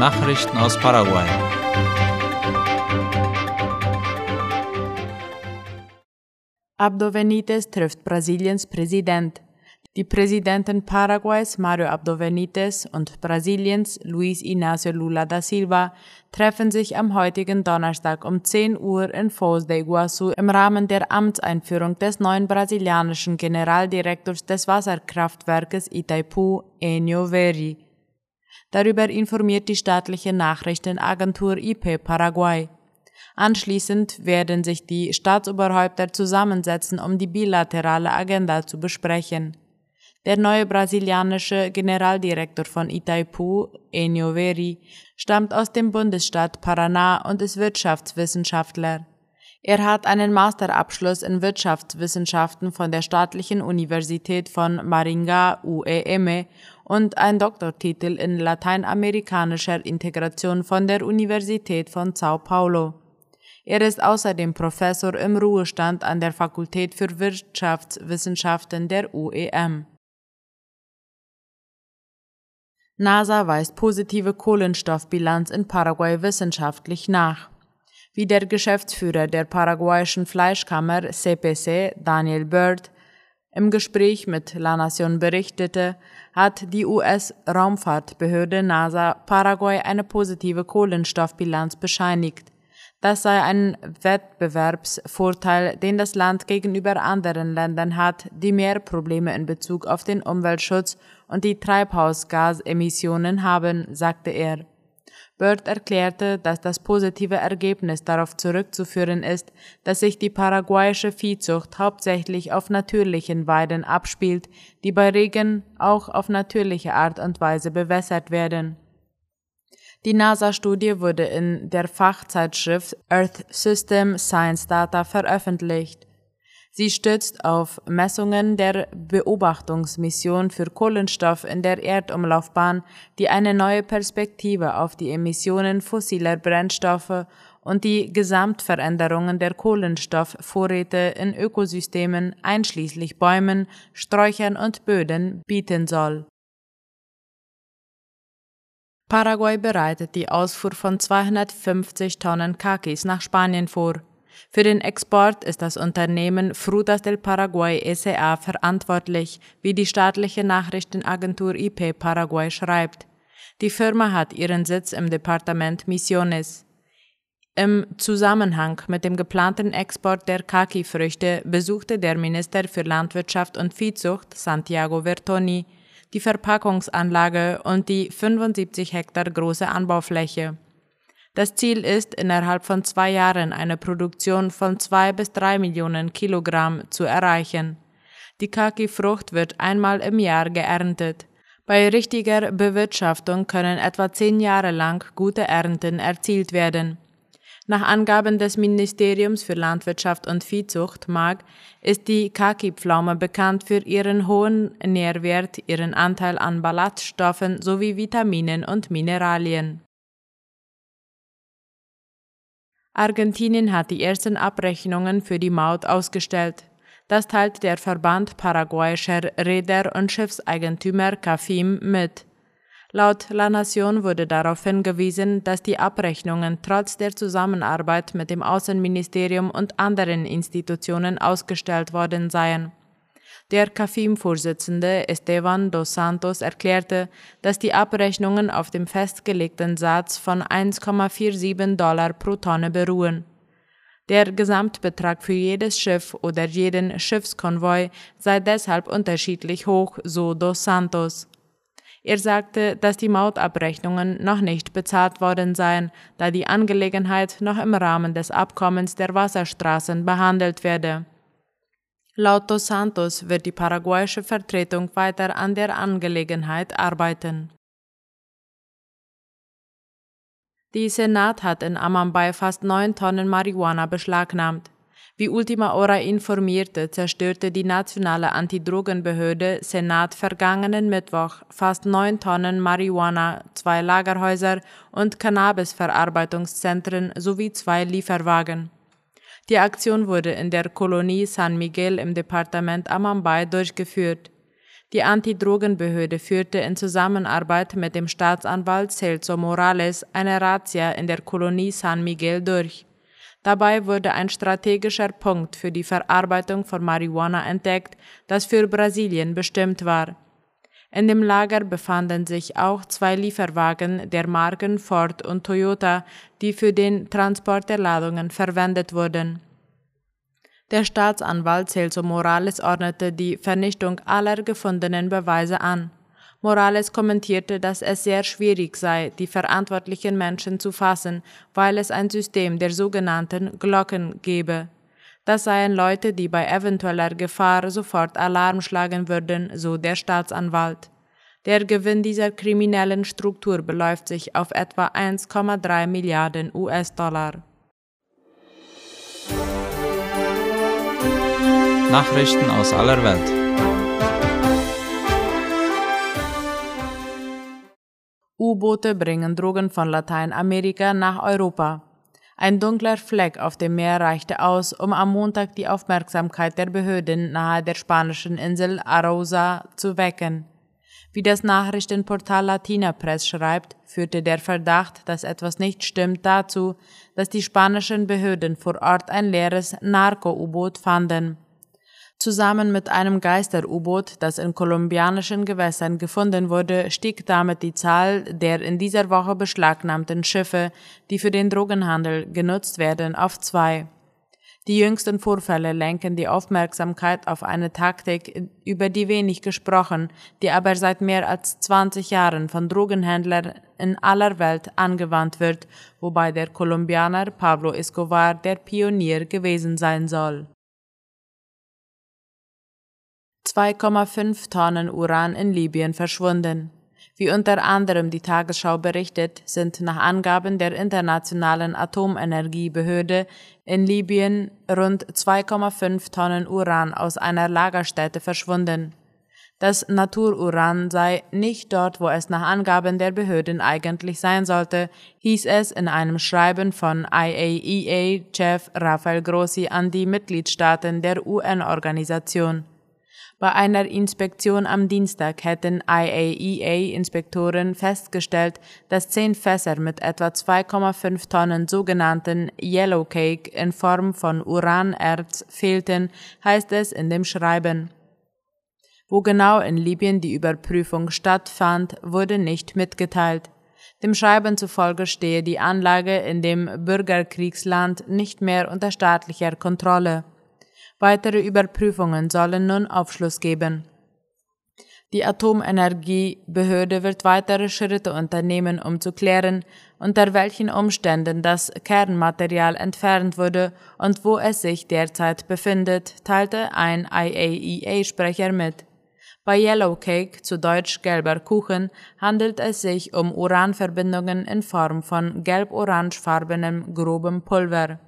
Nachrichten aus Paraguay. Abdo Benitez trifft Brasiliens Präsident. Die Präsidenten Paraguays Mario Abdo Benitez und Brasiliens Luis Inácio Lula da Silva treffen sich am heutigen Donnerstag um 10 Uhr in Foz de Iguaçu im Rahmen der Amtseinführung des neuen brasilianischen Generaldirektors des Wasserkraftwerkes Itaipu, Enio Veri. Darüber informiert die staatliche Nachrichtenagentur IP Paraguay. Anschließend werden sich die Staatsoberhäupter zusammensetzen, um die bilaterale Agenda zu besprechen. Der neue brasilianische Generaldirektor von Itaipu, Enio Veri, stammt aus dem Bundesstaat Paraná und ist Wirtschaftswissenschaftler. Er hat einen Masterabschluss in Wirtschaftswissenschaften von der Staatlichen Universität von Maringá UEM und einen Doktortitel in lateinamerikanischer Integration von der Universität von Sao Paulo. Er ist außerdem Professor im Ruhestand an der Fakultät für Wirtschaftswissenschaften der UEM. NASA weist positive Kohlenstoffbilanz in Paraguay wissenschaftlich nach. Wie der Geschäftsführer der paraguayischen Fleischkammer CPC, Daniel Bird, im Gespräch mit La Nación berichtete, hat die US-Raumfahrtbehörde NASA Paraguay eine positive Kohlenstoffbilanz bescheinigt. Das sei ein Wettbewerbsvorteil, den das Land gegenüber anderen Ländern hat, die mehr Probleme in Bezug auf den Umweltschutz und die Treibhausgasemissionen haben, sagte er. Bird erklärte, dass das positive Ergebnis darauf zurückzuführen ist, dass sich die paraguayische Viehzucht hauptsächlich auf natürlichen Weiden abspielt, die bei Regen auch auf natürliche Art und Weise bewässert werden. Die NASA-Studie wurde in der Fachzeitschrift Earth System Science Data veröffentlicht. Sie stützt auf Messungen der Beobachtungsmission für Kohlenstoff in der Erdumlaufbahn, die eine neue Perspektive auf die Emissionen fossiler Brennstoffe und die Gesamtveränderungen der Kohlenstoffvorräte in Ökosystemen einschließlich Bäumen, Sträuchern und Böden bieten soll. Paraguay bereitet die Ausfuhr von 250 Tonnen Kakis nach Spanien vor. Für den Export ist das Unternehmen Frutas del Paraguay SA verantwortlich, wie die staatliche Nachrichtenagentur IP Paraguay schreibt. Die Firma hat ihren Sitz im Departement Misiones. Im Zusammenhang mit dem geplanten Export der Kaki-Früchte besuchte der Minister für Landwirtschaft und Viehzucht Santiago Vertoni die Verpackungsanlage und die 75 Hektar große Anbaufläche. Das Ziel ist, innerhalb von zwei Jahren eine Produktion von zwei bis drei Millionen Kilogramm zu erreichen. Die Kaki-Frucht wird einmal im Jahr geerntet. Bei richtiger Bewirtschaftung können etwa zehn Jahre lang gute Ernten erzielt werden. Nach Angaben des Ministeriums für Landwirtschaft und Viehzucht MAG ist die Kaki-Pflaume bekannt für ihren hohen Nährwert, ihren Anteil an Ballaststoffen sowie Vitaminen und Mineralien. Argentinien hat die ersten Abrechnungen für die Maut ausgestellt. Das teilt der Verband paraguayischer Räder und Schiffseigentümer CAFIM mit. Laut La Nation wurde darauf hingewiesen, dass die Abrechnungen trotz der Zusammenarbeit mit dem Außenministerium und anderen Institutionen ausgestellt worden seien. Der CAFIM-Vorsitzende Esteban dos Santos erklärte, dass die Abrechnungen auf dem festgelegten Satz von 1,47 Dollar pro Tonne beruhen. Der Gesamtbetrag für jedes Schiff oder jeden Schiffskonvoi sei deshalb unterschiedlich hoch, so dos Santos. Er sagte, dass die Mautabrechnungen noch nicht bezahlt worden seien, da die Angelegenheit noch im Rahmen des Abkommens der Wasserstraßen behandelt werde. Laut Dos Santos wird die paraguayische Vertretung weiter an der Angelegenheit arbeiten. Die Senat hat in Amambay fast neun Tonnen Marihuana beschlagnahmt. Wie Ultima Hora informierte, zerstörte die nationale Antidrogenbehörde Senat vergangenen Mittwoch fast neun Tonnen Marihuana, zwei Lagerhäuser und Cannabisverarbeitungszentren sowie zwei Lieferwagen. Die Aktion wurde in der Kolonie San Miguel im Departement Amambay durchgeführt. Die Antidrogenbehörde führte in Zusammenarbeit mit dem Staatsanwalt Celso Morales eine Razzia in der Kolonie San Miguel durch. Dabei wurde ein strategischer Punkt für die Verarbeitung von Marihuana entdeckt, das für Brasilien bestimmt war. In dem Lager befanden sich auch zwei Lieferwagen der Marken Ford und Toyota, die für den Transport der Ladungen verwendet wurden. Der Staatsanwalt Celso Morales ordnete die Vernichtung aller gefundenen Beweise an. Morales kommentierte, dass es sehr schwierig sei, die verantwortlichen Menschen zu fassen, weil es ein System der sogenannten Glocken gebe. Das seien Leute, die bei eventueller Gefahr sofort Alarm schlagen würden, so der Staatsanwalt. Der Gewinn dieser kriminellen Struktur beläuft sich auf etwa 1,3 Milliarden US-Dollar. Nachrichten aus aller Welt. U-Boote bringen Drogen von Lateinamerika nach Europa. Ein dunkler Fleck auf dem Meer reichte aus, um am Montag die Aufmerksamkeit der Behörden nahe der spanischen Insel Arousa zu wecken. Wie das Nachrichtenportal Latina Press schreibt, führte der Verdacht, dass etwas nicht stimmt, dazu, dass die spanischen Behörden vor Ort ein leeres Narco-U-Boot fanden. Zusammen mit einem Geister-U-Boot, das in kolumbianischen Gewässern gefunden wurde, stieg damit die Zahl der in dieser Woche beschlagnahmten Schiffe, die für den Drogenhandel genutzt werden, auf zwei. Die jüngsten Vorfälle lenken die Aufmerksamkeit auf eine Taktik, über die wenig gesprochen, die aber seit mehr als 20 Jahren von Drogenhändlern in aller Welt angewandt wird, wobei der Kolumbianer Pablo Escobar der Pionier gewesen sein soll. 2,5 Tonnen Uran in Libyen verschwunden. Wie unter anderem die Tagesschau berichtet, sind nach Angaben der Internationalen Atomenergiebehörde in Libyen rund 2,5 Tonnen Uran aus einer Lagerstätte verschwunden. Das Natururan sei nicht dort, wo es nach Angaben der Behörden eigentlich sein sollte, hieß es in einem Schreiben von IAEA-Chef Rafael Grossi an die Mitgliedstaaten der UN-Organisation. Bei einer Inspektion am Dienstag hätten IAEA-Inspektoren festgestellt, dass zehn Fässer mit etwa 2,5 Tonnen sogenannten Yellow Cake in Form von Uranerz fehlten, heißt es in dem Schreiben. Wo genau in Libyen die Überprüfung stattfand, wurde nicht mitgeteilt. Dem Schreiben zufolge stehe die Anlage in dem Bürgerkriegsland nicht mehr unter staatlicher Kontrolle. Weitere Überprüfungen sollen nun Aufschluss geben. Die Atomenergiebehörde wird weitere Schritte unternehmen, um zu klären, unter welchen Umständen das Kernmaterial entfernt wurde und wo es sich derzeit befindet, teilte ein IAEA-Sprecher mit. Bei Yellow Cake, zu Deutsch gelber Kuchen, handelt es sich um Uranverbindungen in Form von gelb-orangefarbenem grobem Pulver.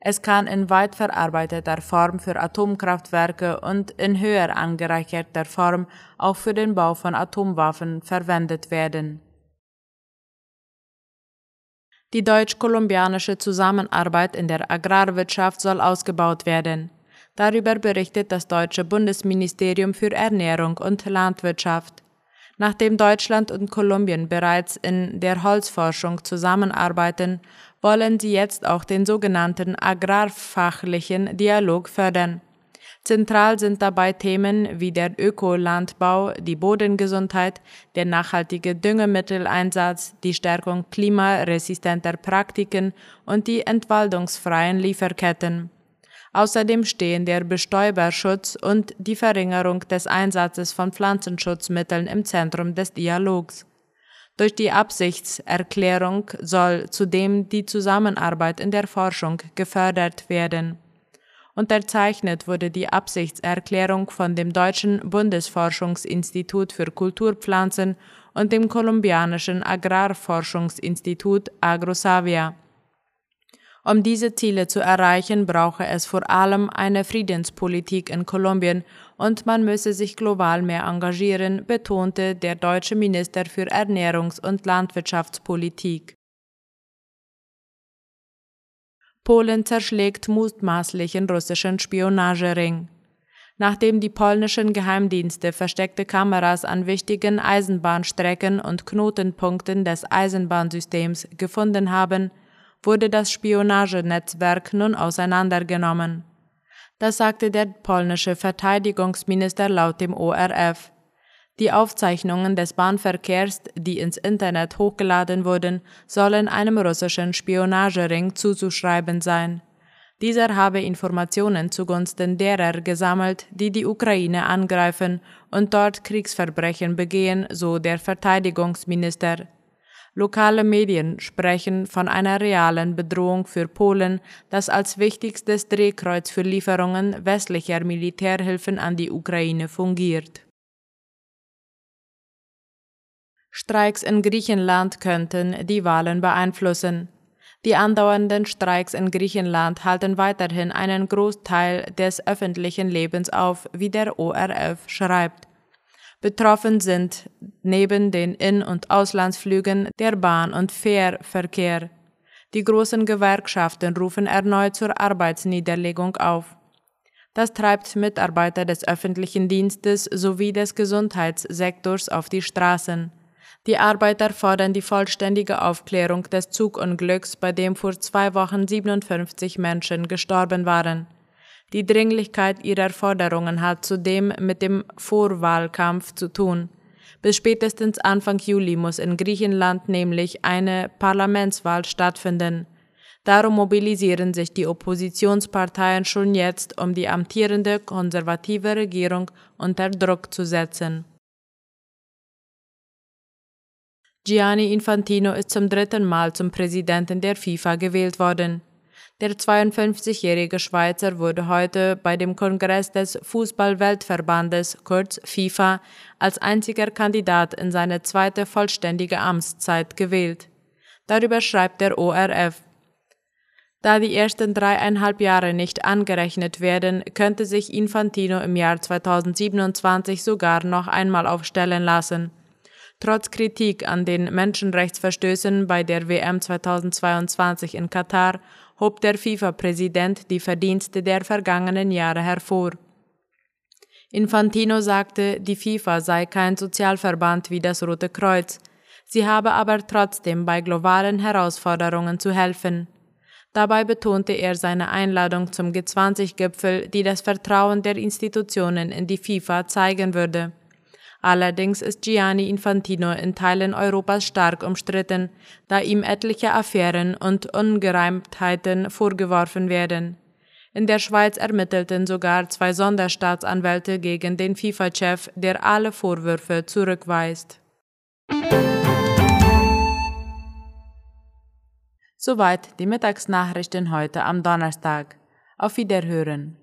Es kann in weit verarbeiteter Form für Atomkraftwerke und in höher angereicherter Form auch für den Bau von Atomwaffen verwendet werden. Die deutsch-kolumbianische Zusammenarbeit in der Agrarwirtschaft soll ausgebaut werden. Darüber berichtet das deutsche Bundesministerium für Ernährung und Landwirtschaft. Nachdem Deutschland und Kolumbien bereits in der Holzforschung zusammenarbeiten, wollen sie jetzt auch den sogenannten agrarfachlichen Dialog fördern. Zentral sind dabei Themen wie der Ökolandbau, die Bodengesundheit, der nachhaltige Düngemitteleinsatz, die Stärkung klimaresistenter Praktiken und die entwaldungsfreien Lieferketten. Außerdem stehen der Bestäuberschutz und die Verringerung des Einsatzes von Pflanzenschutzmitteln im Zentrum des Dialogs. Durch die Absichtserklärung soll zudem die Zusammenarbeit in der Forschung gefördert werden. Unterzeichnet wurde die Absichtserklärung von dem Deutschen Bundesforschungsinstitut für Kulturpflanzen und dem kolumbianischen Agrarforschungsinstitut Agrosavia. Um diese Ziele zu erreichen, brauche es vor allem eine Friedenspolitik in Kolumbien und man müsse sich global mehr engagieren, betonte der deutsche Minister für Ernährungs- und Landwirtschaftspolitik. Polen zerschlägt mutmaßlichen russischen Spionagering. Nachdem die polnischen Geheimdienste versteckte Kameras an wichtigen Eisenbahnstrecken und Knotenpunkten des Eisenbahnsystems gefunden haben, wurde das Spionagenetzwerk nun auseinandergenommen. Das sagte der polnische Verteidigungsminister laut dem ORF. Die Aufzeichnungen des Bahnverkehrs, die ins Internet hochgeladen wurden, sollen einem russischen Spionagering zuzuschreiben sein. Dieser habe Informationen zugunsten derer gesammelt, die die Ukraine angreifen und dort Kriegsverbrechen begehen, so der Verteidigungsminister. Lokale Medien sprechen von einer realen Bedrohung für Polen, das als wichtigstes Drehkreuz für Lieferungen westlicher Militärhilfen an die Ukraine fungiert. Streiks in Griechenland könnten die Wahlen beeinflussen. Die andauernden Streiks in Griechenland halten weiterhin einen Großteil des öffentlichen Lebens auf, wie der ORF schreibt. Betroffen sind neben den In- und Auslandsflügen der Bahn- und Fährverkehr. Die großen Gewerkschaften rufen erneut zur Arbeitsniederlegung auf. Das treibt Mitarbeiter des öffentlichen Dienstes sowie des Gesundheitssektors auf die Straßen. Die Arbeiter fordern die vollständige Aufklärung des Zugunglücks, bei dem vor zwei Wochen 57 Menschen gestorben waren. Die Dringlichkeit ihrer Forderungen hat zudem mit dem Vorwahlkampf zu tun. Bis spätestens Anfang Juli muss in Griechenland nämlich eine Parlamentswahl stattfinden. Darum mobilisieren sich die Oppositionsparteien schon jetzt, um die amtierende konservative Regierung unter Druck zu setzen. Gianni Infantino ist zum dritten Mal zum Präsidenten der FIFA gewählt worden. Der 52-jährige Schweizer wurde heute bei dem Kongress des Fußball-Weltverbandes, kurz FIFA, als einziger Kandidat in seine zweite vollständige Amtszeit gewählt. Darüber schreibt der ORF. Da die ersten dreieinhalb Jahre nicht angerechnet werden, könnte sich Infantino im Jahr 2027 sogar noch einmal aufstellen lassen. Trotz Kritik an den Menschenrechtsverstößen bei der WM 2022 in Katar hob der FIFA-Präsident die Verdienste der vergangenen Jahre hervor. Infantino sagte, die FIFA sei kein Sozialverband wie das Rote Kreuz, sie habe aber trotzdem bei globalen Herausforderungen zu helfen. Dabei betonte er seine Einladung zum G20-Gipfel, die das Vertrauen der Institutionen in die FIFA zeigen würde. Allerdings ist Gianni Infantino in Teilen Europas stark umstritten, da ihm etliche Affären und Ungereimtheiten vorgeworfen werden. In der Schweiz ermittelten sogar zwei Sonderstaatsanwälte gegen den FIFA-Chef, der alle Vorwürfe zurückweist. Soweit die Mittagsnachrichten heute am Donnerstag. Auf Wiederhören.